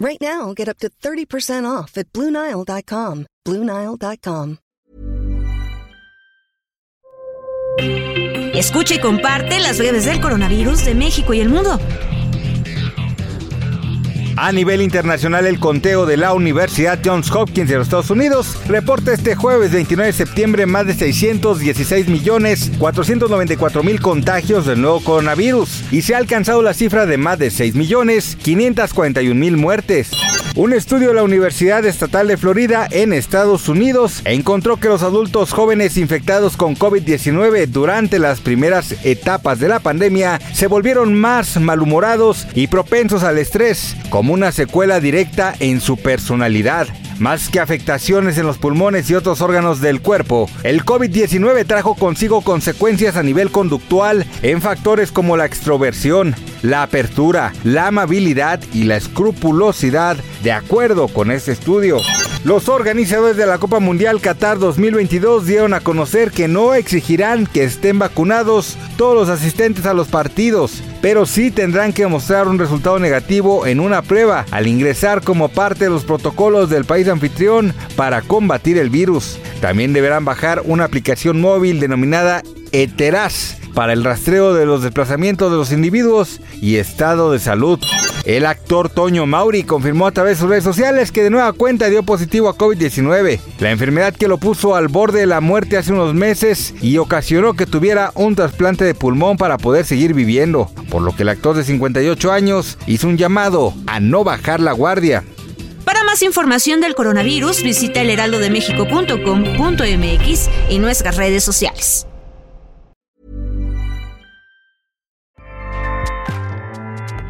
Right now, get up to 30% off at BlueNile.com. BlueNile.com. Escucha y comparte las breves del coronavirus de México y el mundo. A nivel internacional, el conteo de la Universidad Johns Hopkins de los Estados Unidos reporta este jueves 29 de septiembre más de 616 millones 494 mil contagios del nuevo coronavirus y se ha alcanzado la cifra de más de 6 millones 541 mil muertes. Un estudio de la Universidad Estatal de Florida en Estados Unidos encontró que los adultos jóvenes infectados con COVID-19 durante las primeras etapas de la pandemia se volvieron más malhumorados y propensos al estrés, una secuela directa en su personalidad. Más que afectaciones en los pulmones y otros órganos del cuerpo, el COVID-19 trajo consigo consecuencias a nivel conductual en factores como la extroversión, la apertura, la amabilidad y la escrupulosidad, de acuerdo con este estudio. Los organizadores de la Copa Mundial Qatar 2022 dieron a conocer que no exigirán que estén vacunados todos los asistentes a los partidos, pero sí tendrán que mostrar un resultado negativo en una prueba al ingresar como parte de los protocolos del país anfitrión para combatir el virus. También deberán bajar una aplicación móvil denominada Eteraz para el rastreo de los desplazamientos de los individuos y estado de salud. El actor Toño Mauri confirmó a través de sus redes sociales que de nueva cuenta dio positivo a COVID-19, la enfermedad que lo puso al borde de la muerte hace unos meses y ocasionó que tuviera un trasplante de pulmón para poder seguir viviendo, por lo que el actor de 58 años hizo un llamado a no bajar la guardia. Para más información del coronavirus, visita elheraldodemexico.com.mx y nuestras redes sociales.